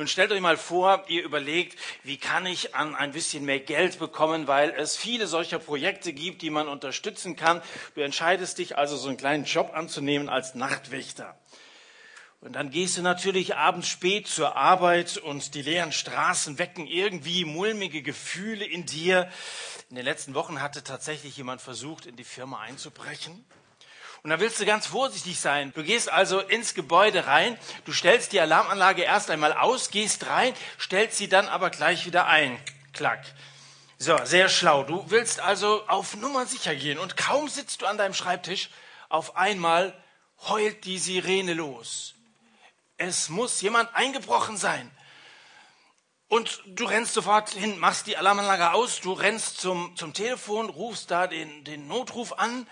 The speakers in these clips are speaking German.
Nun stellt euch mal vor, ihr überlegt, wie kann ich an ein bisschen mehr Geld bekommen, weil es viele solcher Projekte gibt, die man unterstützen kann. Du entscheidest dich also, so einen kleinen Job anzunehmen als Nachtwächter. Und dann gehst du natürlich abends spät zur Arbeit und die leeren Straßen wecken irgendwie mulmige Gefühle in dir. In den letzten Wochen hatte tatsächlich jemand versucht, in die Firma einzubrechen. Und da willst du ganz vorsichtig sein. Du gehst also ins Gebäude rein, du stellst die Alarmanlage erst einmal aus, gehst rein, stellst sie dann aber gleich wieder ein. Klack. So, sehr schlau. Du willst also auf Nummer sicher gehen und kaum sitzt du an deinem Schreibtisch, auf einmal heult die Sirene los. Es muss jemand eingebrochen sein. Und du rennst sofort hin, machst die Alarmanlage aus, du rennst zum, zum Telefon, rufst da den, den Notruf an.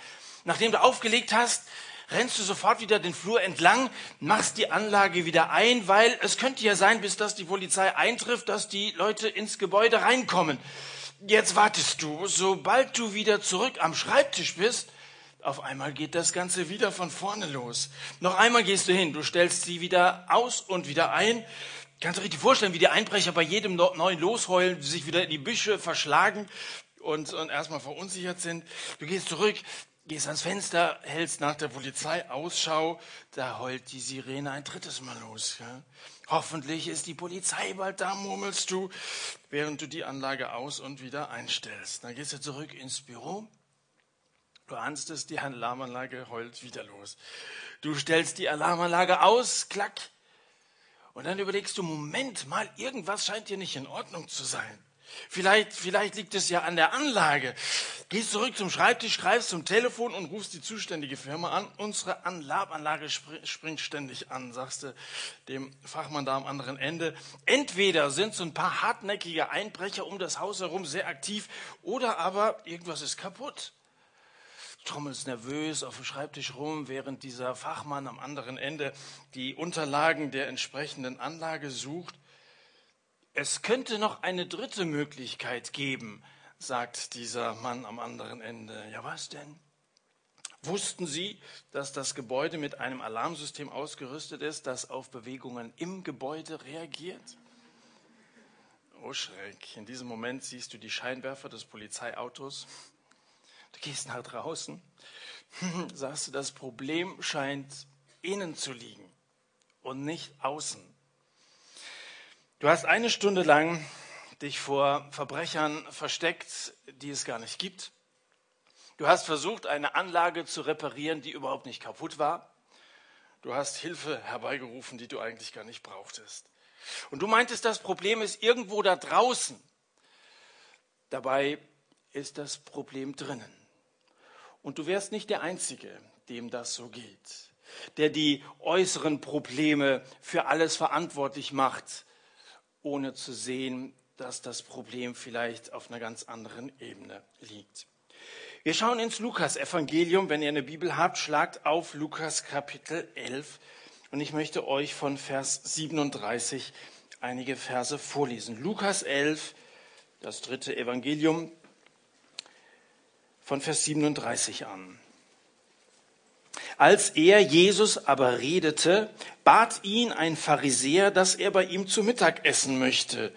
Nachdem du aufgelegt hast, rennst du sofort wieder den Flur entlang, machst die Anlage wieder ein, weil es könnte ja sein, bis dass die Polizei eintrifft, dass die Leute ins Gebäude reinkommen. Jetzt wartest du, sobald du wieder zurück am Schreibtisch bist, auf einmal geht das Ganze wieder von vorne los. Noch einmal gehst du hin, du stellst sie wieder aus und wieder ein. Kannst du richtig vorstellen, wie die Einbrecher bei jedem neuen Losheulen sich wieder in die Büsche verschlagen und, und erstmal verunsichert sind. Du gehst zurück, gehst ans Fenster, hältst nach der Polizei Ausschau, da heult die Sirene ein drittes Mal los. Ja? Hoffentlich ist die Polizei bald da, murmelst du, während du die Anlage aus und wieder einstellst. Dann gehst du zurück ins Büro, Du ahnst es, die Alarmanlage heult wieder los. Du stellst die Alarmanlage aus, klack. Und dann überlegst du, Moment mal, irgendwas scheint dir nicht in Ordnung zu sein. Vielleicht, vielleicht liegt es ja an der Anlage. Gehst zurück zum Schreibtisch, greifst zum Telefon und rufst die zuständige Firma an. Unsere Alarmanlage springt ständig an, sagst du dem Fachmann da am anderen Ende. Entweder sind so ein paar hartnäckige Einbrecher um das Haus herum sehr aktiv oder aber irgendwas ist kaputt trommelst nervös auf dem Schreibtisch rum, während dieser Fachmann am anderen Ende die Unterlagen der entsprechenden Anlage sucht. Es könnte noch eine dritte Möglichkeit geben, sagt dieser Mann am anderen Ende. Ja, was denn? Wussten Sie, dass das Gebäude mit einem Alarmsystem ausgerüstet ist, das auf Bewegungen im Gebäude reagiert? Oh Schreck, in diesem Moment siehst du die Scheinwerfer des Polizeiautos Du gehst nach draußen, sagst du, das Problem scheint innen zu liegen und nicht außen. Du hast eine Stunde lang dich vor Verbrechern versteckt, die es gar nicht gibt. Du hast versucht, eine Anlage zu reparieren, die überhaupt nicht kaputt war. Du hast Hilfe herbeigerufen, die du eigentlich gar nicht brauchtest. Und du meintest, das Problem ist irgendwo da draußen. Dabei ist das Problem drinnen. Und du wärst nicht der Einzige, dem das so geht, der die äußeren Probleme für alles verantwortlich macht, ohne zu sehen, dass das Problem vielleicht auf einer ganz anderen Ebene liegt. Wir schauen ins Lukas-Evangelium. Wenn ihr eine Bibel habt, schlagt auf Lukas Kapitel 11. Und ich möchte euch von Vers 37 einige Verse vorlesen. Lukas 11, das dritte Evangelium, von Vers 37 an. Als er Jesus aber redete, bat ihn ein Pharisäer, dass er bei ihm zu Mittag essen möchte.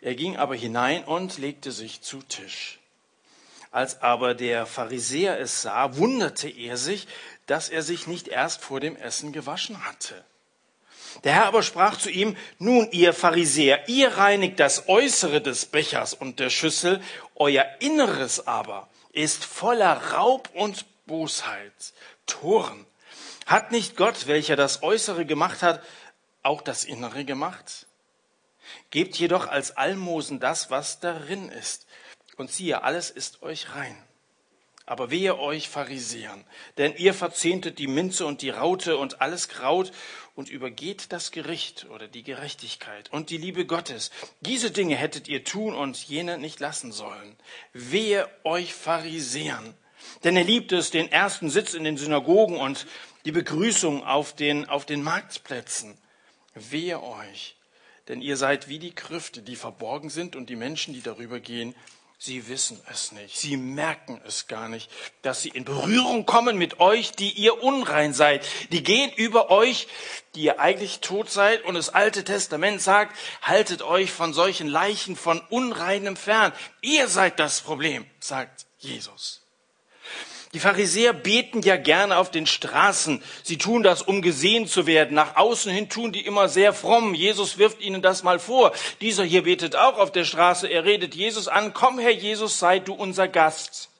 Er ging aber hinein und legte sich zu Tisch. Als aber der Pharisäer es sah, wunderte er sich, dass er sich nicht erst vor dem Essen gewaschen hatte. Der Herr aber sprach zu ihm, nun ihr Pharisäer, ihr reinigt das Äußere des Bechers und der Schüssel, euer Inneres aber ist voller Raub und Bosheit, Toren. Hat nicht Gott, welcher das Äußere gemacht hat, auch das Innere gemacht? Gebt jedoch als Almosen das, was darin ist. Und siehe, alles ist euch rein. Aber wehe euch Pharisäern, denn ihr verzehntet die Minze und die Raute und alles Kraut und übergeht das Gericht oder die Gerechtigkeit und die Liebe Gottes. Diese Dinge hättet ihr tun und jene nicht lassen sollen. Wehe euch Pharisäern, denn er liebt es, den ersten Sitz in den Synagogen und die Begrüßung auf den, auf den Marktplätzen. Wehe euch, denn ihr seid wie die Krüfte, die verborgen sind und die Menschen, die darüber gehen, Sie wissen es nicht. Sie merken es gar nicht, dass sie in Berührung kommen mit euch, die ihr unrein seid. Die gehen über euch, die ihr eigentlich tot seid. Und das Alte Testament sagt, haltet euch von solchen Leichen von Unreinem fern. Ihr seid das Problem, sagt Jesus. Die Pharisäer beten ja gerne auf den Straßen. Sie tun das, um gesehen zu werden. Nach außen hin tun die immer sehr fromm. Jesus wirft ihnen das mal vor. Dieser hier betet auch auf der Straße. Er redet Jesus an. Komm, Herr Jesus, sei du unser Gast.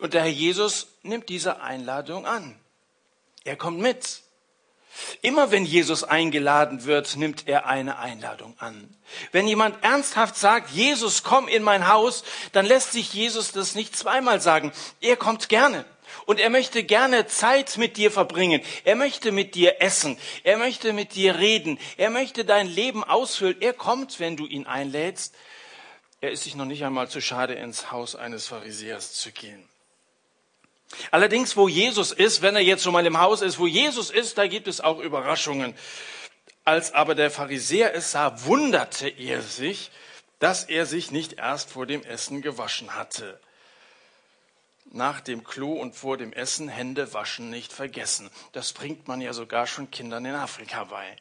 Und der Herr Jesus nimmt diese Einladung an. Er kommt mit. Immer wenn Jesus eingeladen wird, nimmt er eine Einladung an. Wenn jemand ernsthaft sagt, Jesus, komm in mein Haus, dann lässt sich Jesus das nicht zweimal sagen. Er kommt gerne. Und er möchte gerne Zeit mit dir verbringen. Er möchte mit dir essen. Er möchte mit dir reden. Er möchte dein Leben ausfüllen. Er kommt, wenn du ihn einlädst. Er ist sich noch nicht einmal zu schade, ins Haus eines Pharisäers zu gehen. Allerdings, wo Jesus ist, wenn er jetzt schon mal im Haus ist, wo Jesus ist, da gibt es auch Überraschungen. Als aber der Pharisäer es sah, wunderte er sich, dass er sich nicht erst vor dem Essen gewaschen hatte. Nach dem Klo und vor dem Essen Hände waschen nicht vergessen. Das bringt man ja sogar schon Kindern in Afrika bei.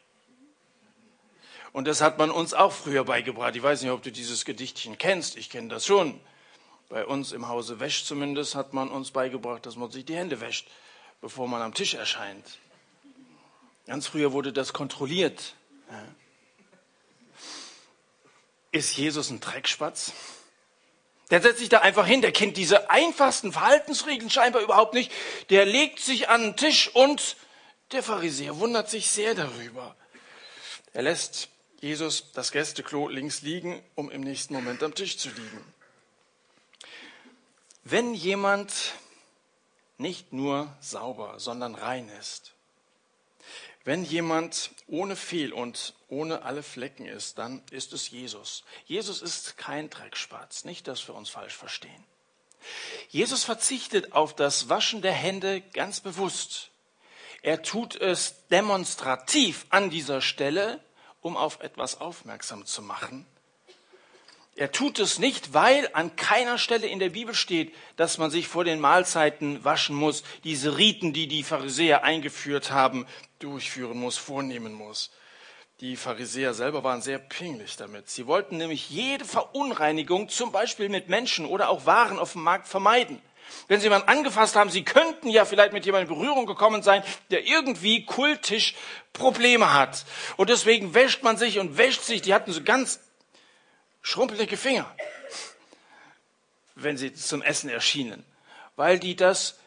Und das hat man uns auch früher beigebracht. Ich weiß nicht, ob du dieses Gedichtchen kennst. Ich kenne das schon. Bei uns im Hause Wäsch zumindest hat man uns beigebracht, dass man sich die Hände wäscht, bevor man am Tisch erscheint. Ganz früher wurde das kontrolliert. Ist Jesus ein Dreckspatz? Der setzt sich da einfach hin, der kennt diese einfachsten Verhaltensregeln scheinbar überhaupt nicht. Der legt sich an den Tisch und der Pharisäer wundert sich sehr darüber. Er lässt Jesus das Gästeklo links liegen, um im nächsten Moment am Tisch zu liegen. Wenn jemand nicht nur sauber, sondern rein ist, wenn jemand ohne Fehl und ohne alle Flecken ist, dann ist es Jesus. Jesus ist kein Dreckspatz, nicht, dass wir uns falsch verstehen. Jesus verzichtet auf das Waschen der Hände ganz bewusst. Er tut es demonstrativ an dieser Stelle, um auf etwas aufmerksam zu machen. Er tut es nicht, weil an keiner Stelle in der Bibel steht, dass man sich vor den Mahlzeiten waschen muss, diese Riten, die die Pharisäer eingeführt haben, durchführen muss, vornehmen muss. Die Pharisäer selber waren sehr pingelig damit. Sie wollten nämlich jede Verunreinigung, zum Beispiel mit Menschen oder auch Waren auf dem Markt, vermeiden. Wenn sie jemanden angefasst haben, sie könnten ja vielleicht mit jemandem in Berührung gekommen sein, der irgendwie kultisch Probleme hat. Und deswegen wäscht man sich und wäscht sich. Die hatten so ganz schrumpelige Finger, wenn sie zum Essen erschienen, weil die das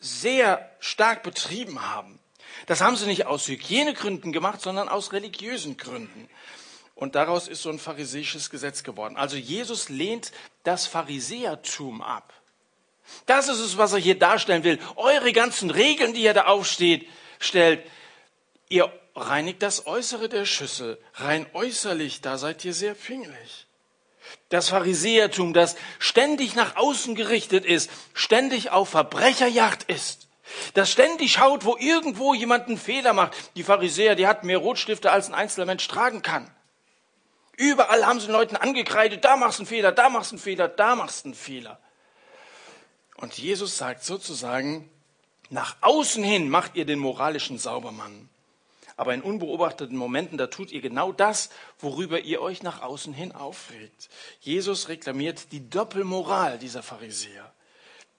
sehr stark betrieben haben. Das haben sie nicht aus Hygienegründen gemacht, sondern aus religiösen Gründen. Und daraus ist so ein pharisäisches Gesetz geworden. Also Jesus lehnt das Pharisäertum ab. Das ist es, was er hier darstellen will. Eure ganzen Regeln, die er da aufsteht, stellt, ihr reinigt das Äußere der Schüssel. Rein äußerlich, da seid ihr sehr pingelig. Das Pharisäertum, das ständig nach außen gerichtet ist, ständig auf Verbrecherjagd ist, das ständig schaut, wo irgendwo jemand einen Fehler macht. Die Pharisäer, die hatten mehr Rotstifte, als ein einzelner Mensch tragen kann. Überall haben sie den Leuten angekreidet, da machst du einen Fehler, da machst du einen Fehler, da machst du einen Fehler. Und Jesus sagt sozusagen, nach außen hin macht ihr den moralischen Saubermann. Aber in unbeobachteten Momenten, da tut ihr genau das, worüber ihr euch nach außen hin aufregt. Jesus reklamiert die Doppelmoral dieser Pharisäer.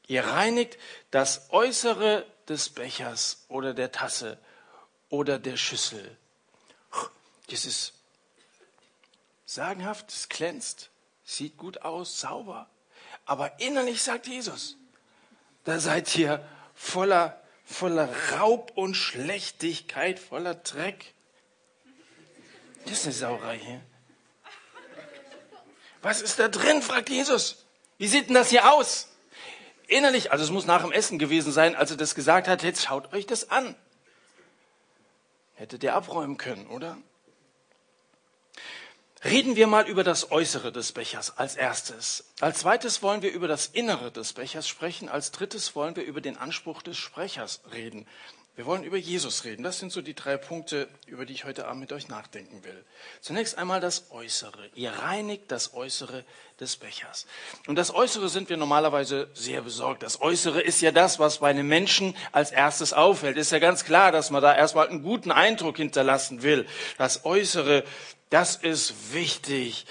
Ihr reinigt das Äußere des Bechers oder der Tasse oder der Schüssel. Das ist sagenhaft, es glänzt, sieht gut aus, sauber. Aber innerlich sagt Jesus, da seid ihr voller voller Raub und Schlechtigkeit, voller Dreck. Das ist eine Sauerei hier. Was ist da drin? fragt Jesus. Wie sieht denn das hier aus? Innerlich, also es muss nach dem Essen gewesen sein, als er das gesagt hat, jetzt schaut euch das an. Hättet ihr abräumen können, oder? Reden wir mal über das Äußere des Bechers als erstes. Als zweites wollen wir über das Innere des Bechers sprechen. Als drittes wollen wir über den Anspruch des Sprechers reden. Wir wollen über Jesus reden. Das sind so die drei Punkte, über die ich heute Abend mit euch nachdenken will. Zunächst einmal das Äußere. Ihr reinigt das Äußere des Bechers. Und das Äußere sind wir normalerweise sehr besorgt. Das Äußere ist ja das, was bei einem Menschen als erstes auffällt. Ist ja ganz klar, dass man da erstmal einen guten Eindruck hinterlassen will. Das Äußere, das ist wichtig.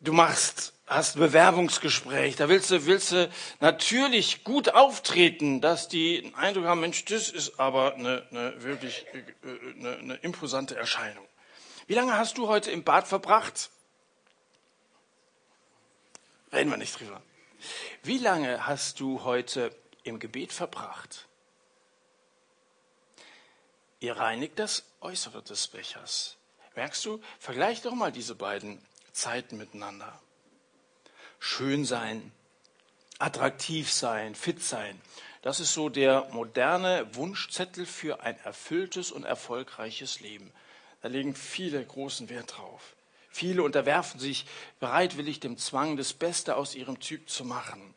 Du machst hast ein Bewerbungsgespräch, da willst du, willst du natürlich gut auftreten, dass die einen Eindruck haben, Mensch, das ist aber eine, eine wirklich eine, eine imposante Erscheinung. Wie lange hast du heute im Bad verbracht? Reden wir nicht drüber. Wie lange hast du heute im Gebet verbracht? Ihr reinigt das Äußere des Bechers. Merkst du? Vergleich doch mal diese beiden Zeiten miteinander schön sein, attraktiv sein, fit sein. Das ist so der moderne Wunschzettel für ein erfülltes und erfolgreiches Leben. Da legen viele großen Wert drauf. Viele unterwerfen sich bereitwillig dem Zwang, das Beste aus ihrem Typ zu machen.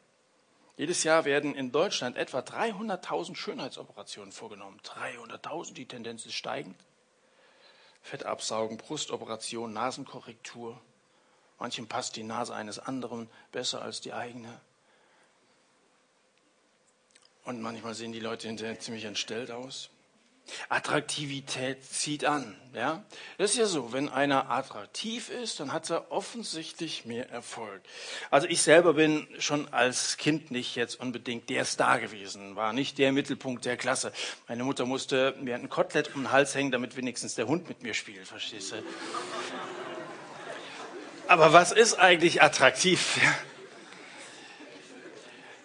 Jedes Jahr werden in Deutschland etwa 300.000 Schönheitsoperationen vorgenommen. 300.000, die Tendenz ist steigend. Fettabsaugen, Brustoperation, Nasenkorrektur. Manchem passt die Nase eines anderen besser als die eigene. Und manchmal sehen die Leute hinterher ziemlich entstellt aus. Attraktivität zieht an. Ja? Das ist ja so, wenn einer attraktiv ist, dann hat er offensichtlich mehr Erfolg. Also ich selber bin schon als Kind nicht jetzt unbedingt der Star gewesen, war nicht der Mittelpunkt der Klasse. Meine Mutter musste mir ein Kotelett um den Hals hängen, damit wenigstens der Hund mit mir spielt, verstehst du? Aber was ist eigentlich attraktiv?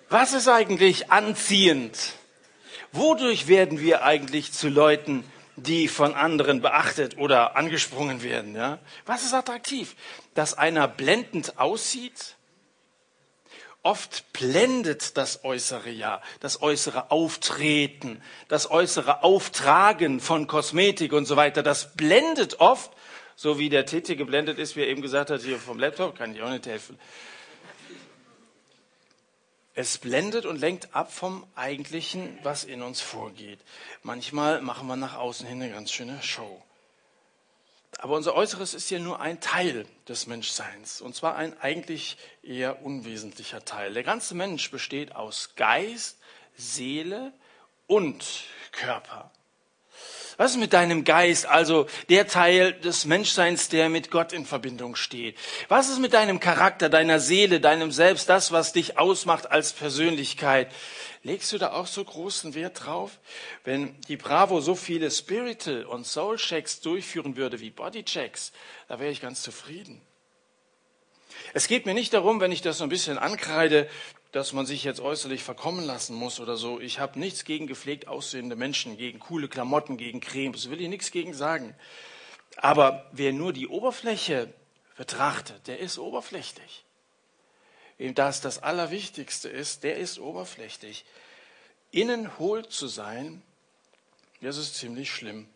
Was ist eigentlich anziehend? Wodurch werden wir eigentlich zu Leuten, die von anderen beachtet oder angesprungen werden? Ja? Was ist attraktiv? Dass einer blendend aussieht? Oft blendet das Äußere ja, das äußere Auftreten, das äußere Auftragen von Kosmetik und so weiter. Das blendet oft so wie der TT geblendet ist, wie er eben gesagt hat, hier vom Laptop, kann ich auch nicht helfen. Es blendet und lenkt ab vom Eigentlichen, was in uns vorgeht. Manchmal machen wir nach außen hin eine ganz schöne Show. Aber unser Äußeres ist ja nur ein Teil des Menschseins. Und zwar ein eigentlich eher unwesentlicher Teil. Der ganze Mensch besteht aus Geist, Seele und Körper. Was ist mit deinem Geist, also der Teil des Menschseins, der mit Gott in Verbindung steht? Was ist mit deinem Charakter, deiner Seele, deinem Selbst, das, was dich ausmacht als Persönlichkeit? Legst du da auch so großen Wert drauf? Wenn die Bravo so viele Spiritual und Soul Checks durchführen würde wie Body Checks, da wäre ich ganz zufrieden. Es geht mir nicht darum, wenn ich das so ein bisschen ankreide, dass man sich jetzt äußerlich verkommen lassen muss oder so. Ich habe nichts gegen gepflegt aussehende Menschen, gegen coole Klamotten, gegen Cremes, will ich nichts gegen sagen. Aber wer nur die Oberfläche betrachtet, der ist oberflächlich. Wem das das Allerwichtigste ist, der ist oberflächlich. Innen hohl zu sein, das ist ziemlich schlimm.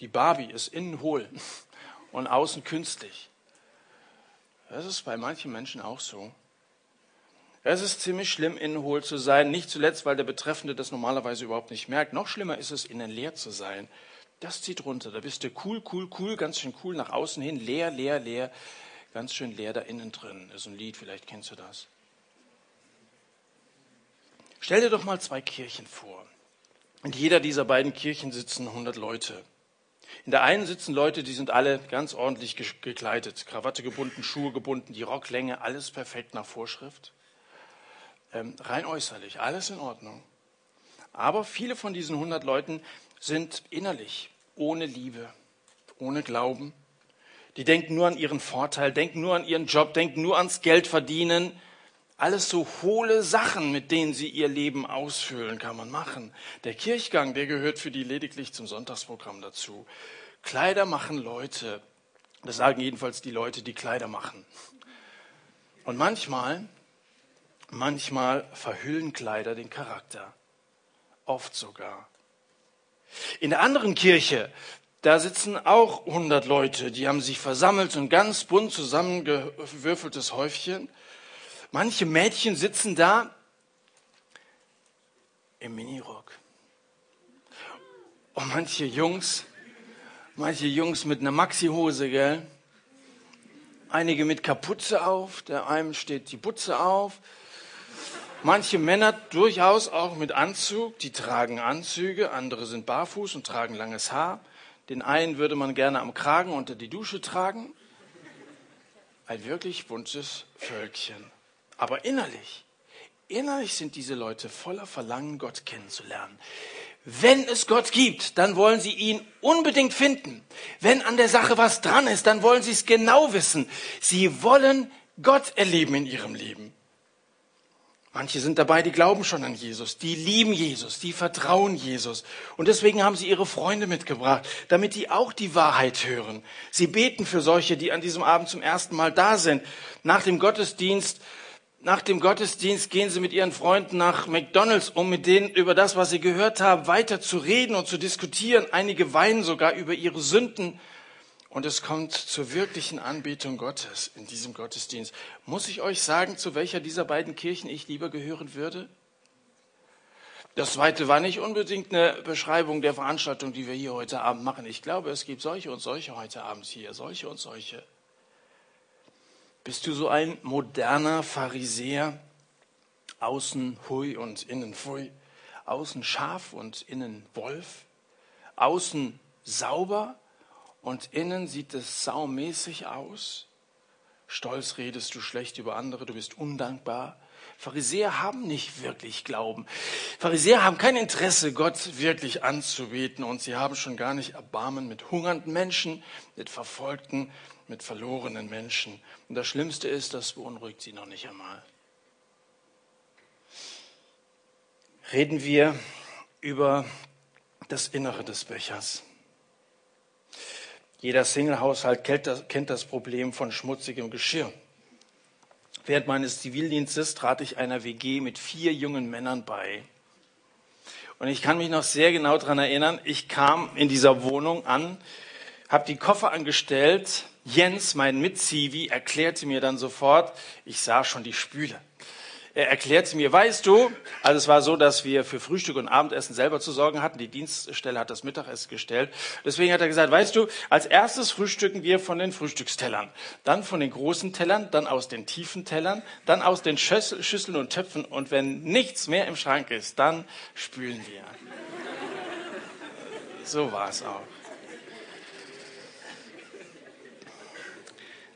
Die Barbie ist innen hohl und außen künstlich. Das ist bei manchen Menschen auch so. Es ist ziemlich schlimm, innen hohl zu sein, nicht zuletzt, weil der Betreffende das normalerweise überhaupt nicht merkt. Noch schlimmer ist es, innen leer zu sein. Das zieht runter. Da bist du cool, cool, cool, ganz schön cool nach außen hin, leer, leer, leer, ganz schön leer da innen drin. Ist ein Lied, vielleicht kennst du das. Stell dir doch mal zwei Kirchen vor. In jeder dieser beiden Kirchen sitzen 100 Leute. In der einen sitzen Leute, die sind alle ganz ordentlich gekleidet, Krawatte gebunden, Schuhe gebunden, die Rocklänge, alles perfekt nach Vorschrift rein äußerlich, alles in Ordnung. Aber viele von diesen 100 Leuten sind innerlich ohne Liebe, ohne Glauben. Die denken nur an ihren Vorteil, denken nur an ihren Job, denken nur ans Geld verdienen. Alles so hohle Sachen, mit denen sie ihr Leben ausfüllen, kann man machen. Der Kirchgang, der gehört für die lediglich zum Sonntagsprogramm dazu. Kleider machen Leute. Das sagen jedenfalls die Leute, die Kleider machen. Und manchmal Manchmal verhüllen Kleider den Charakter. Oft sogar. In der anderen Kirche, da sitzen auch 100 Leute, die haben sich versammelt, ein ganz bunt zusammengewürfeltes Häufchen. Manche Mädchen sitzen da im Minirock. Und manche Jungs, manche Jungs mit einer Maxi-Hose, gell? Einige mit Kapuze auf, der einem steht die Putze auf. Manche Männer durchaus auch mit Anzug, die tragen Anzüge, andere sind barfuß und tragen langes Haar. Den einen würde man gerne am Kragen unter die Dusche tragen. Ein wirklich buntes Völkchen. Aber innerlich, innerlich sind diese Leute voller Verlangen, Gott kennenzulernen. Wenn es Gott gibt, dann wollen sie ihn unbedingt finden. Wenn an der Sache was dran ist, dann wollen sie es genau wissen. Sie wollen Gott erleben in ihrem Leben. Manche sind dabei, die glauben schon an Jesus, die lieben Jesus, die vertrauen Jesus. Und deswegen haben sie ihre Freunde mitgebracht, damit die auch die Wahrheit hören. Sie beten für solche, die an diesem Abend zum ersten Mal da sind. Nach dem Gottesdienst, nach dem Gottesdienst gehen sie mit ihren Freunden nach McDonalds, um mit denen über das, was sie gehört haben, weiter zu reden und zu diskutieren. Einige weinen sogar über ihre Sünden und es kommt zur wirklichen Anbetung Gottes in diesem Gottesdienst. Muss ich euch sagen, zu welcher dieser beiden Kirchen ich lieber gehören würde? Das zweite war nicht unbedingt eine Beschreibung der Veranstaltung, die wir hier heute Abend machen. Ich glaube, es gibt solche und solche heute Abend hier, solche und solche. Bist du so ein moderner Pharisäer? Außen hui und innen pfui. Außen scharf und innen Wolf. Außen sauber und innen sieht es saumäßig aus. Stolz redest du schlecht über andere, du bist undankbar. Pharisäer haben nicht wirklich Glauben. Pharisäer haben kein Interesse, Gott wirklich anzubeten und sie haben schon gar nicht Erbarmen mit hungernden Menschen, mit verfolgten, mit verlorenen Menschen. Und das Schlimmste ist, das beunruhigt sie noch nicht einmal. Reden wir über das Innere des Bechers. Jeder Single-Haushalt kennt das Problem von schmutzigem Geschirr. Während meines Zivildienstes trat ich einer WG mit vier jungen Männern bei. Und ich kann mich noch sehr genau daran erinnern, ich kam in dieser Wohnung an, habe die Koffer angestellt. Jens, mein Mitzivi, erklärte mir dann sofort, ich sah schon die Spüle. Er erklärte mir, weißt du, also es war so, dass wir für Frühstück und Abendessen selber zu sorgen hatten. Die Dienststelle hat das Mittagessen gestellt. Deswegen hat er gesagt, weißt du, als erstes frühstücken wir von den Frühstückstellern, dann von den großen Tellern, dann aus den tiefen Tellern, dann aus den Schüsseln und Töpfen und wenn nichts mehr im Schrank ist, dann spülen wir. So war es auch.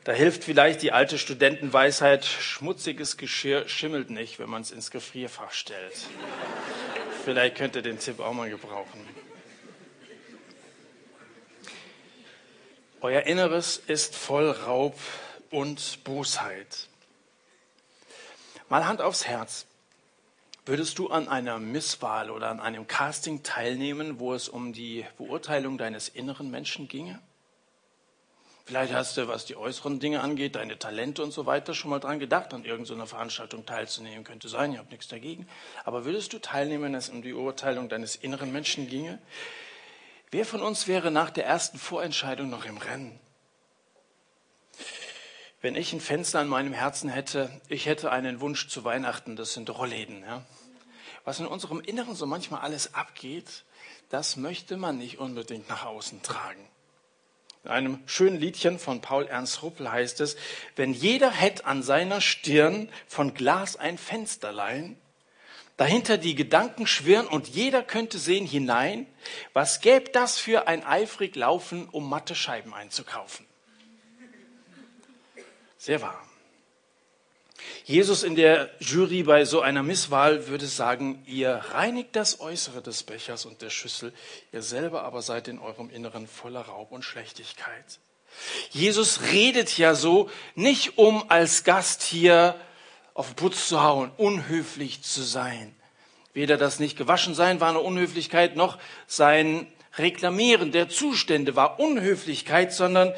Da hilft vielleicht die alte Studentenweisheit, schmutziges Geschirr schimmelt nicht, wenn man es ins Gefrierfach stellt. vielleicht könnt ihr den Tipp auch mal gebrauchen. Euer Inneres ist voll Raub und Bosheit. Mal Hand aufs Herz. Würdest du an einer Misswahl oder an einem Casting teilnehmen, wo es um die Beurteilung deines inneren Menschen ginge? Vielleicht hast du, was die äußeren Dinge angeht, deine Talente und so weiter, schon mal dran gedacht, an irgendeiner Veranstaltung teilzunehmen. Könnte sein, ich habe nichts dagegen. Aber würdest du teilnehmen, wenn es um die Urteilung deines inneren Menschen ginge? Wer von uns wäre nach der ersten Vorentscheidung noch im Rennen? Wenn ich ein Fenster an meinem Herzen hätte, ich hätte einen Wunsch zu Weihnachten, das sind Rollläden. Ja? Was in unserem Inneren so manchmal alles abgeht, das möchte man nicht unbedingt nach außen tragen. In einem schönen Liedchen von Paul Ernst Ruppel heißt es, wenn jeder hätt an seiner Stirn von Glas ein Fensterlein, dahinter die Gedanken schwirren und jeder könnte sehen hinein, was gäbe das für ein eifrig Laufen, um matte Scheiben einzukaufen? Sehr wahr. Jesus in der Jury bei so einer Misswahl würde sagen, ihr reinigt das Äußere des Bechers und der Schüssel, ihr selber aber seid in eurem Inneren voller Raub und Schlechtigkeit. Jesus redet ja so, nicht um als Gast hier auf Putz zu hauen, unhöflich zu sein. Weder das nicht gewaschen sein war eine Unhöflichkeit, noch sein Reklamieren der Zustände war Unhöflichkeit, sondern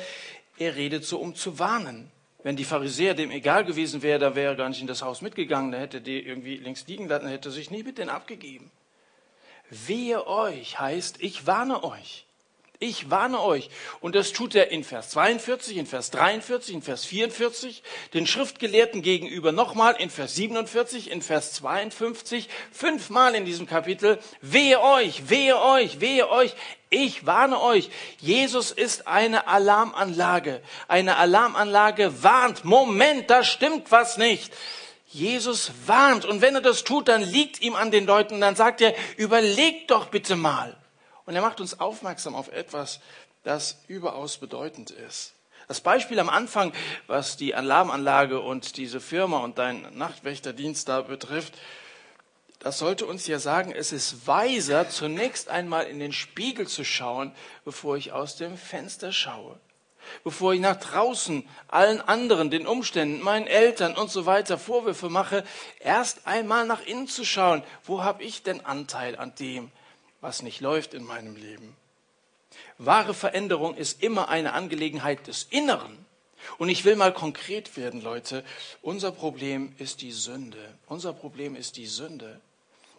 er redet so, um zu warnen. Wenn die Pharisäer dem egal gewesen wäre, da wäre er gar nicht in das Haus mitgegangen, da hätte die irgendwie links liegen lassen, hätte sich nie mit denen abgegeben. Wehe euch heißt, ich warne euch. Ich warne euch. Und das tut er in Vers 42, in Vers 43, in Vers 44, den Schriftgelehrten gegenüber nochmal in Vers 47, in Vers 52, fünfmal in diesem Kapitel. Wehe euch, wehe euch, wehe euch. Ich warne euch. Jesus ist eine Alarmanlage. Eine Alarmanlage warnt. Moment, da stimmt was nicht. Jesus warnt. Und wenn er das tut, dann liegt ihm an den Leuten. Dann sagt er, überlegt doch bitte mal. Und er macht uns aufmerksam auf etwas, das überaus bedeutend ist. Das Beispiel am Anfang, was die Alarmanlage und diese Firma und deinen Nachtwächterdienst da betrifft, das sollte uns ja sagen, es ist weiser, zunächst einmal in den Spiegel zu schauen, bevor ich aus dem Fenster schaue. Bevor ich nach draußen allen anderen, den Umständen, meinen Eltern und so weiter Vorwürfe mache, erst einmal nach innen zu schauen, wo habe ich denn Anteil an dem, was nicht läuft in meinem Leben. Wahre Veränderung ist immer eine Angelegenheit des Inneren. Und ich will mal konkret werden, Leute. Unser Problem ist die Sünde. Unser Problem ist die Sünde.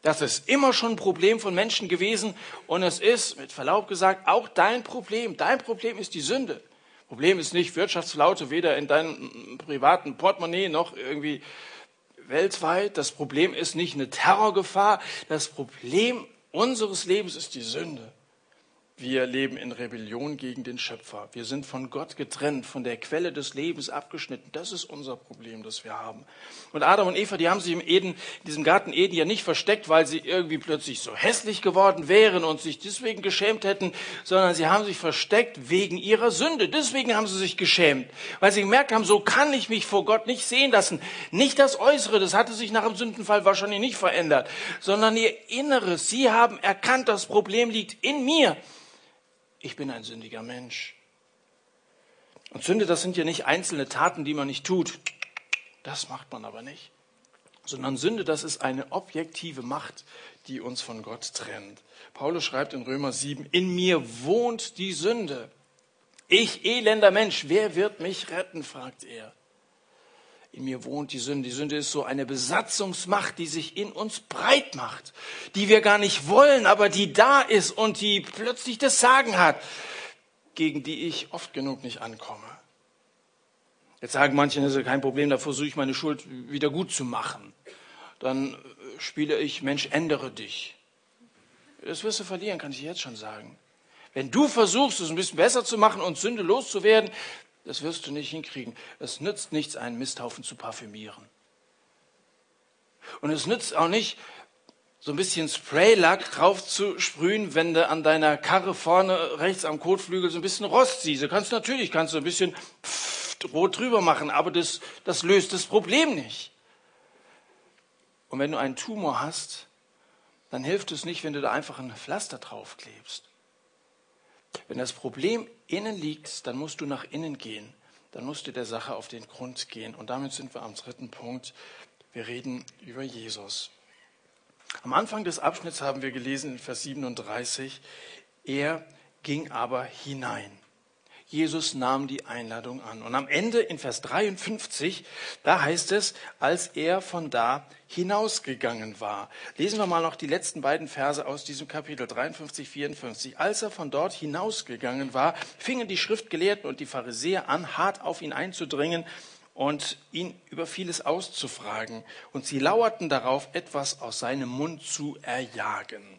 Das ist immer schon ein Problem von Menschen gewesen und es ist, mit Verlaub gesagt, auch dein Problem. Dein Problem ist die Sünde. Problem ist nicht Wirtschaftslaute, weder in deinem privaten Portemonnaie noch irgendwie weltweit. Das Problem ist nicht eine Terrorgefahr. Das Problem unseres Lebens ist die Sünde. Wir leben in Rebellion gegen den Schöpfer. Wir sind von Gott getrennt, von der Quelle des Lebens abgeschnitten. Das ist unser Problem, das wir haben. Und Adam und Eva, die haben sich im Eden, in diesem Garten Eden ja nicht versteckt, weil sie irgendwie plötzlich so hässlich geworden wären und sich deswegen geschämt hätten, sondern sie haben sich versteckt wegen ihrer Sünde. Deswegen haben sie sich geschämt, weil sie gemerkt haben, so kann ich mich vor Gott nicht sehen lassen. Nicht das Äußere, das hatte sich nach dem Sündenfall wahrscheinlich nicht verändert, sondern ihr Inneres. Sie haben erkannt, das Problem liegt in mir ich bin ein sündiger Mensch. Und Sünde, das sind ja nicht einzelne Taten, die man nicht tut. Das macht man aber nicht. Sondern Sünde, das ist eine objektive Macht, die uns von Gott trennt. Paulus schreibt in Römer 7, in mir wohnt die Sünde. Ich, elender Mensch, wer wird mich retten, fragt er. In mir wohnt die Sünde. Die Sünde ist so eine Besatzungsmacht, die sich in uns breit macht, die wir gar nicht wollen, aber die da ist und die plötzlich das Sagen hat, gegen die ich oft genug nicht ankomme. Jetzt sagen manche, das ist kein Problem, da versuche ich meine Schuld wieder gut zu machen. Dann spiele ich, Mensch, ändere dich. Das wirst du verlieren, kann ich jetzt schon sagen. Wenn du versuchst, es ein bisschen besser zu machen und Sünde loszuwerden, das wirst du nicht hinkriegen. Es nützt nichts, einen Misthaufen zu parfümieren. Und es nützt auch nicht, so ein bisschen Spraylack drauf zu sprühen, wenn du an deiner Karre vorne rechts am Kotflügel so ein bisschen Rost siehst. Du kannst natürlich, kannst du ein bisschen rot drüber machen, aber das, das löst das Problem nicht. Und wenn du einen Tumor hast, dann hilft es nicht, wenn du da einfach ein Pflaster draufklebst. Wenn das Problem innen liegt, dann musst du nach innen gehen. Dann musst du der Sache auf den Grund gehen. Und damit sind wir am dritten Punkt. Wir reden über Jesus. Am Anfang des Abschnitts haben wir gelesen in Vers 37, er ging aber hinein. Jesus nahm die Einladung an. Und am Ende in Vers 53, da heißt es, als er von da hinausgegangen war. Lesen wir mal noch die letzten beiden Verse aus diesem Kapitel 53, 54. Als er von dort hinausgegangen war, fingen die Schriftgelehrten und die Pharisäer an, hart auf ihn einzudringen und ihn über vieles auszufragen. Und sie lauerten darauf, etwas aus seinem Mund zu erjagen.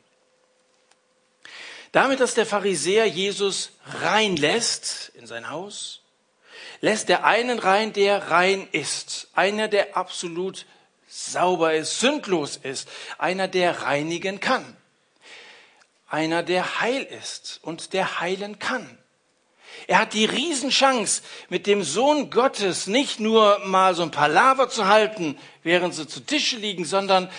Damit, dass der Pharisäer Jesus reinlässt in sein Haus, lässt er einen rein, der rein ist. Einer, der absolut sauber ist, sündlos ist. Einer, der reinigen kann. Einer, der heil ist und der heilen kann. Er hat die Riesenchance, mit dem Sohn Gottes nicht nur mal so ein paar Lava zu halten, während sie zu Tische liegen, sondern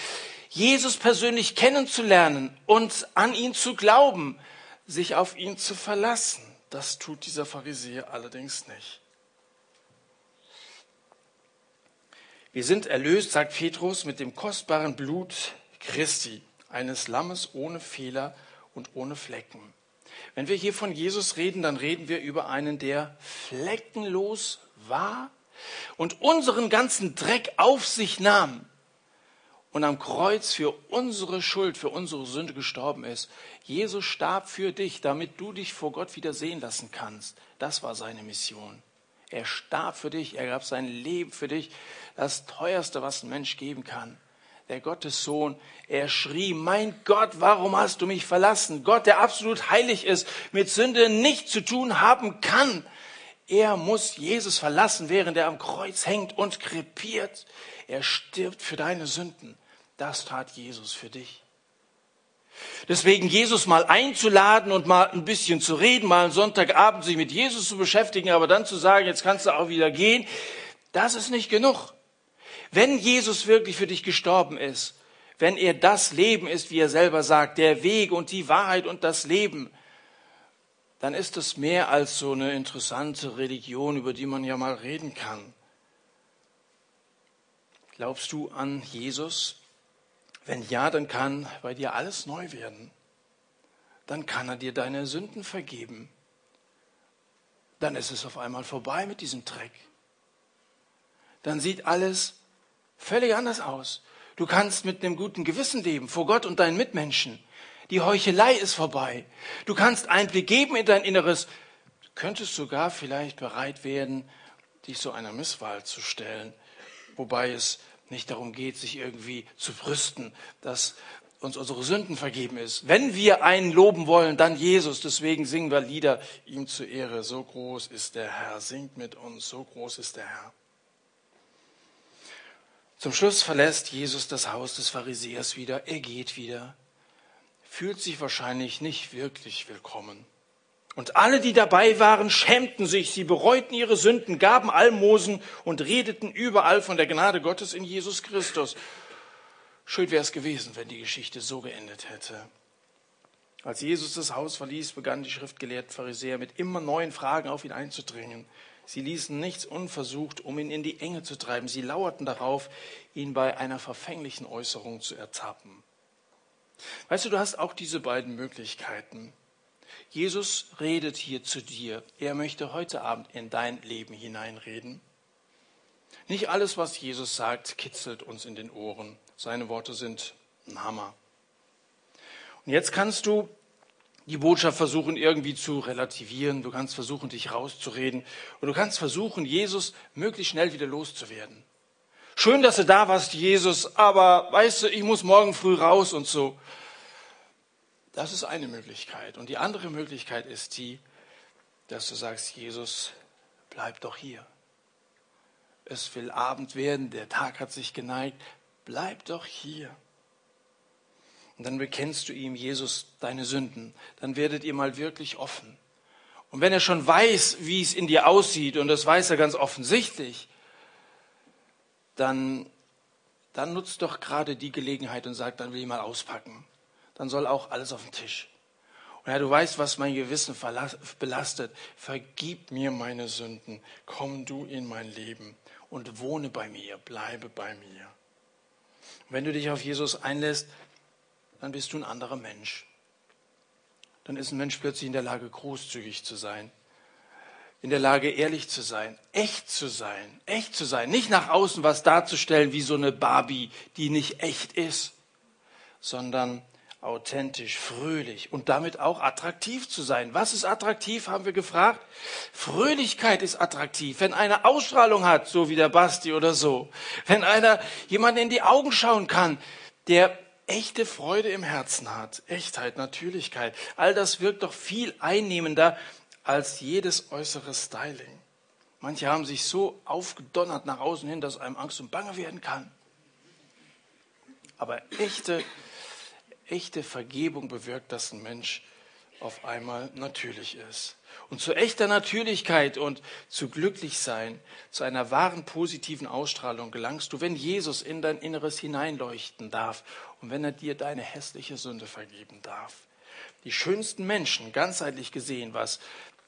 Jesus persönlich kennenzulernen und an ihn zu glauben, sich auf ihn zu verlassen. Das tut dieser Pharisäer allerdings nicht. Wir sind erlöst, sagt Petrus, mit dem kostbaren Blut Christi, eines Lammes ohne Fehler und ohne Flecken. Wenn wir hier von Jesus reden, dann reden wir über einen, der fleckenlos war und unseren ganzen Dreck auf sich nahm und am Kreuz für unsere Schuld, für unsere Sünde gestorben ist. Jesus starb für dich, damit du dich vor Gott wieder sehen lassen kannst. Das war seine Mission. Er starb für dich, er gab sein Leben für dich, das teuerste, was ein Mensch geben kann. Der Gottessohn, er schrie, mein Gott, warum hast du mich verlassen? Gott, der absolut heilig ist, mit Sünde nichts zu tun haben kann. Er muss Jesus verlassen, während er am Kreuz hängt und krepiert. Er stirbt für deine Sünden. Das tat Jesus für dich. Deswegen Jesus mal einzuladen und mal ein bisschen zu reden, mal einen Sonntagabend sich mit Jesus zu beschäftigen, aber dann zu sagen, jetzt kannst du auch wieder gehen, das ist nicht genug. Wenn Jesus wirklich für dich gestorben ist, wenn er das Leben ist, wie er selber sagt, der Weg und die Wahrheit und das Leben, dann ist es mehr als so eine interessante Religion, über die man ja mal reden kann. Glaubst du an Jesus? Wenn ja, dann kann bei dir alles neu werden. Dann kann er dir deine Sünden vergeben. Dann ist es auf einmal vorbei mit diesem Dreck. Dann sieht alles völlig anders aus. Du kannst mit einem guten Gewissen leben vor Gott und deinen Mitmenschen. Die Heuchelei ist vorbei. Du kannst Einblick geben in dein Inneres. Du könntest sogar vielleicht bereit werden, dich so einer Misswahl zu stellen. Wobei es nicht darum geht, sich irgendwie zu brüsten, dass uns unsere Sünden vergeben ist. Wenn wir einen loben wollen, dann Jesus. Deswegen singen wir Lieder ihm zur Ehre. So groß ist der Herr. Singt mit uns. So groß ist der Herr. Zum Schluss verlässt Jesus das Haus des Pharisäers wieder. Er geht wieder fühlt sich wahrscheinlich nicht wirklich willkommen. Und alle, die dabei waren, schämten sich, sie bereuten ihre Sünden, gaben Almosen und redeten überall von der Gnade Gottes in Jesus Christus. Schön wäre es gewesen, wenn die Geschichte so geendet hätte. Als Jesus das Haus verließ, begannen die schriftgelehrten Pharisäer mit immer neuen Fragen auf ihn einzudringen. Sie ließen nichts unversucht, um ihn in die Enge zu treiben. Sie lauerten darauf, ihn bei einer verfänglichen Äußerung zu ertappen. Weißt du, du hast auch diese beiden Möglichkeiten. Jesus redet hier zu dir. Er möchte heute Abend in dein Leben hineinreden. Nicht alles, was Jesus sagt, kitzelt uns in den Ohren. Seine Worte sind ein Hammer. Und jetzt kannst du die Botschaft versuchen irgendwie zu relativieren. Du kannst versuchen, dich rauszureden. Und du kannst versuchen, Jesus möglichst schnell wieder loszuwerden. Schön, dass du da warst, Jesus, aber weißt du, ich muss morgen früh raus und so. Das ist eine Möglichkeit. Und die andere Möglichkeit ist die, dass du sagst, Jesus, bleib doch hier. Es will Abend werden, der Tag hat sich geneigt, bleib doch hier. Und dann bekennst du ihm, Jesus, deine Sünden. Dann werdet ihr mal wirklich offen. Und wenn er schon weiß, wie es in dir aussieht, und das weiß er ganz offensichtlich, dann, dann nutzt doch gerade die Gelegenheit und sagt, dann will ich mal auspacken dann soll auch alles auf den Tisch. Und Herr, du weißt, was mein Gewissen belastet. Vergib mir meine Sünden. Komm du in mein Leben und wohne bei mir. Bleibe bei mir. Wenn du dich auf Jesus einlässt, dann bist du ein anderer Mensch. Dann ist ein Mensch plötzlich in der Lage, großzügig zu sein. In der Lage, ehrlich zu sein, echt zu sein, echt zu sein. Nicht nach außen was darzustellen wie so eine Barbie, die nicht echt ist, sondern authentisch, fröhlich und damit auch attraktiv zu sein. Was ist attraktiv, haben wir gefragt? Fröhlichkeit ist attraktiv. Wenn einer Ausstrahlung hat, so wie der Basti oder so. Wenn einer jemand in die Augen schauen kann, der echte Freude im Herzen hat. Echtheit, Natürlichkeit. All das wirkt doch viel einnehmender als jedes äußere Styling. Manche haben sich so aufgedonnert nach außen hin, dass einem Angst und Bange werden kann. Aber echte echte Vergebung bewirkt, dass ein Mensch auf einmal natürlich ist. Und zu echter Natürlichkeit und zu Glücklichsein, zu einer wahren positiven Ausstrahlung gelangst du, wenn Jesus in dein Inneres hineinleuchten darf und wenn er dir deine hässliche Sünde vergeben darf. Die schönsten Menschen, ganzheitlich gesehen, was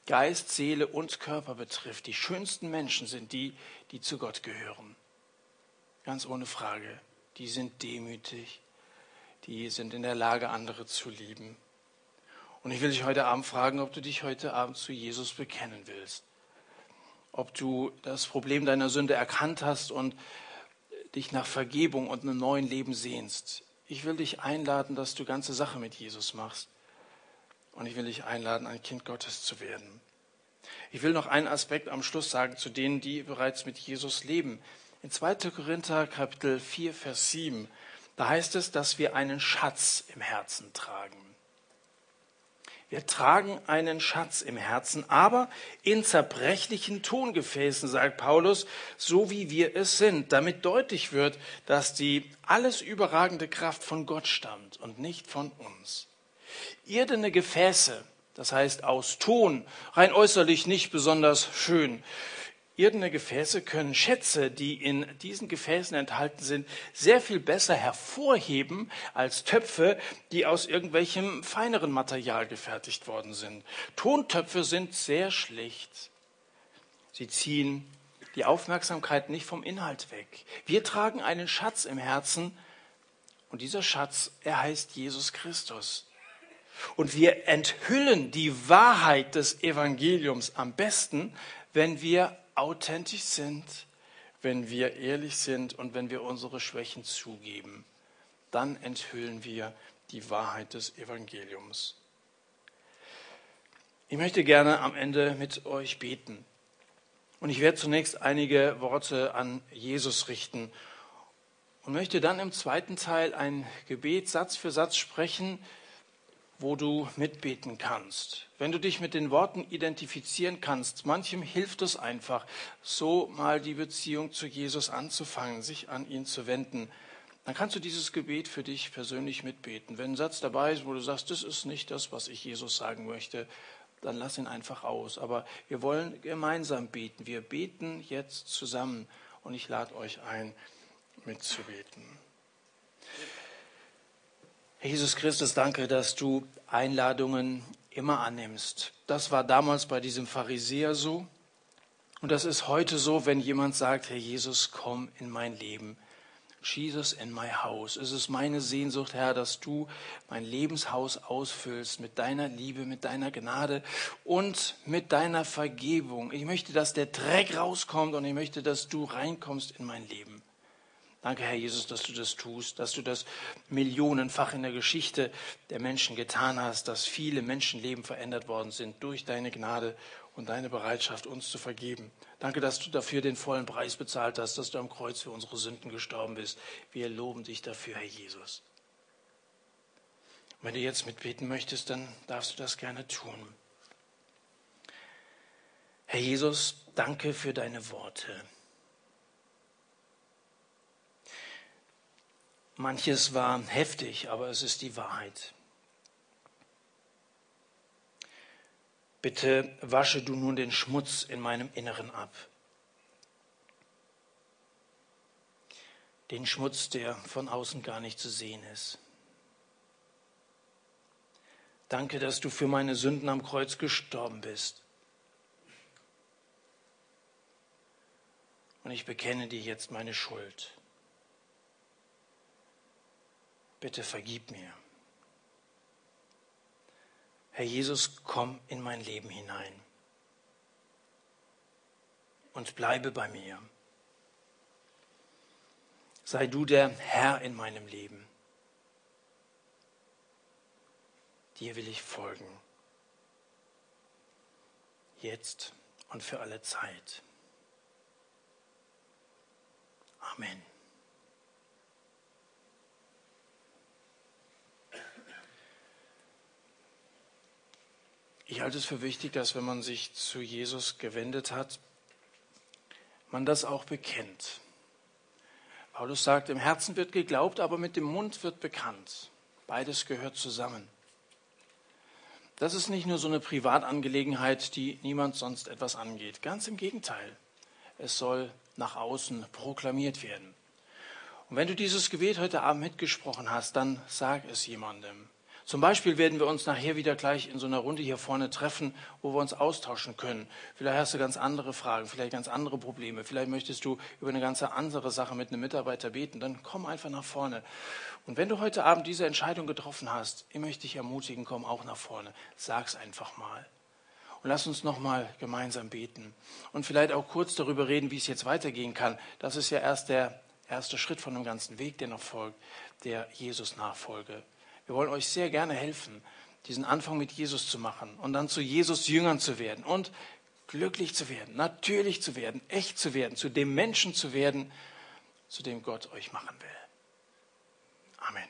Geist, Seele und Körper betrifft, die schönsten Menschen sind die, die zu Gott gehören. Ganz ohne Frage. Die sind demütig, die sind in der Lage, andere zu lieben. Und ich will dich heute Abend fragen, ob du dich heute Abend zu Jesus bekennen willst. Ob du das Problem deiner Sünde erkannt hast und dich nach Vergebung und einem neuen Leben sehnst, ich will dich einladen, dass du ganze Sache mit Jesus machst. Und ich will dich einladen, ein Kind Gottes zu werden. Ich will noch einen Aspekt am Schluss sagen zu denen, die bereits mit Jesus leben. In 2. Korinther Kapitel 4, Vers 7, da heißt es, dass wir einen Schatz im Herzen tragen. Wir tragen einen Schatz im Herzen, aber in zerbrechlichen Tongefäßen, sagt Paulus, so wie wir es sind, damit deutlich wird, dass die alles überragende Kraft von Gott stammt und nicht von uns. Irdene Gefäße, das heißt aus Ton, rein äußerlich nicht besonders schön, Irdene Gefäße können Schätze, die in diesen Gefäßen enthalten sind, sehr viel besser hervorheben als Töpfe, die aus irgendwelchem feineren Material gefertigt worden sind. Tontöpfe sind sehr schlicht. Sie ziehen die Aufmerksamkeit nicht vom Inhalt weg. Wir tragen einen Schatz im Herzen und dieser Schatz, er heißt Jesus Christus. Und wir enthüllen die Wahrheit des Evangeliums am besten, wenn wir authentisch sind, wenn wir ehrlich sind und wenn wir unsere Schwächen zugeben, dann enthüllen wir die Wahrheit des Evangeliums. Ich möchte gerne am Ende mit euch beten. Und ich werde zunächst einige Worte an Jesus richten und möchte dann im zweiten Teil ein Gebet Satz für Satz sprechen, wo du mitbeten kannst. Wenn du dich mit den Worten identifizieren kannst, manchem hilft es einfach, so mal die Beziehung zu Jesus anzufangen, sich an ihn zu wenden. Dann kannst du dieses Gebet für dich persönlich mitbeten. Wenn ein Satz dabei ist, wo du sagst, das ist nicht das, was ich Jesus sagen möchte, dann lass ihn einfach aus. Aber wir wollen gemeinsam beten. Wir beten jetzt zusammen und ich lade euch ein, mitzubeten. Jesus Christus, danke, dass du Einladungen immer annimmst. Das war damals bei diesem Pharisäer so. Und das ist heute so, wenn jemand sagt, Herr Jesus, komm in mein Leben. Jesus in my house. Es ist meine Sehnsucht, Herr, dass du mein Lebenshaus ausfüllst mit deiner Liebe, mit deiner Gnade und mit deiner Vergebung. Ich möchte, dass der Dreck rauskommt und ich möchte, dass du reinkommst in mein Leben. Danke, Herr Jesus, dass du das tust, dass du das millionenfach in der Geschichte der Menschen getan hast, dass viele Menschenleben verändert worden sind durch deine Gnade und deine Bereitschaft, uns zu vergeben. Danke, dass du dafür den vollen Preis bezahlt hast, dass du am Kreuz für unsere Sünden gestorben bist. Wir loben dich dafür, Herr Jesus. Wenn du jetzt mitbeten möchtest, dann darfst du das gerne tun. Herr Jesus, danke für deine Worte. Manches war heftig, aber es ist die Wahrheit. Bitte wasche du nun den Schmutz in meinem Inneren ab. Den Schmutz, der von außen gar nicht zu sehen ist. Danke, dass du für meine Sünden am Kreuz gestorben bist. Und ich bekenne dir jetzt meine Schuld. Bitte vergib mir. Herr Jesus, komm in mein Leben hinein und bleibe bei mir. Sei du der Herr in meinem Leben. Dir will ich folgen. Jetzt und für alle Zeit. Amen. Ich halte es für wichtig, dass wenn man sich zu Jesus gewendet hat, man das auch bekennt. Paulus sagt, im Herzen wird geglaubt, aber mit dem Mund wird bekannt. Beides gehört zusammen. Das ist nicht nur so eine Privatangelegenheit, die niemand sonst etwas angeht. Ganz im Gegenteil. Es soll nach außen proklamiert werden. Und wenn du dieses Gebet heute Abend mitgesprochen hast, dann sag es jemandem. Zum Beispiel werden wir uns nachher wieder gleich in so einer Runde hier vorne treffen, wo wir uns austauschen können. Vielleicht hast du ganz andere Fragen, vielleicht ganz andere Probleme. Vielleicht möchtest du über eine ganz andere Sache mit einem Mitarbeiter beten. Dann komm einfach nach vorne. Und wenn du heute Abend diese Entscheidung getroffen hast, ich möchte dich ermutigen, komm auch nach vorne. Sag's einfach mal. Und lass uns nochmal gemeinsam beten. Und vielleicht auch kurz darüber reden, wie es jetzt weitergehen kann. Das ist ja erst der erste Schritt von dem ganzen Weg, der noch folgt, der Jesus-Nachfolge. Wir wollen euch sehr gerne helfen, diesen Anfang mit Jesus zu machen und dann zu Jesus Jüngern zu werden und glücklich zu werden, natürlich zu werden, echt zu werden, zu dem Menschen zu werden, zu dem Gott euch machen will. Amen.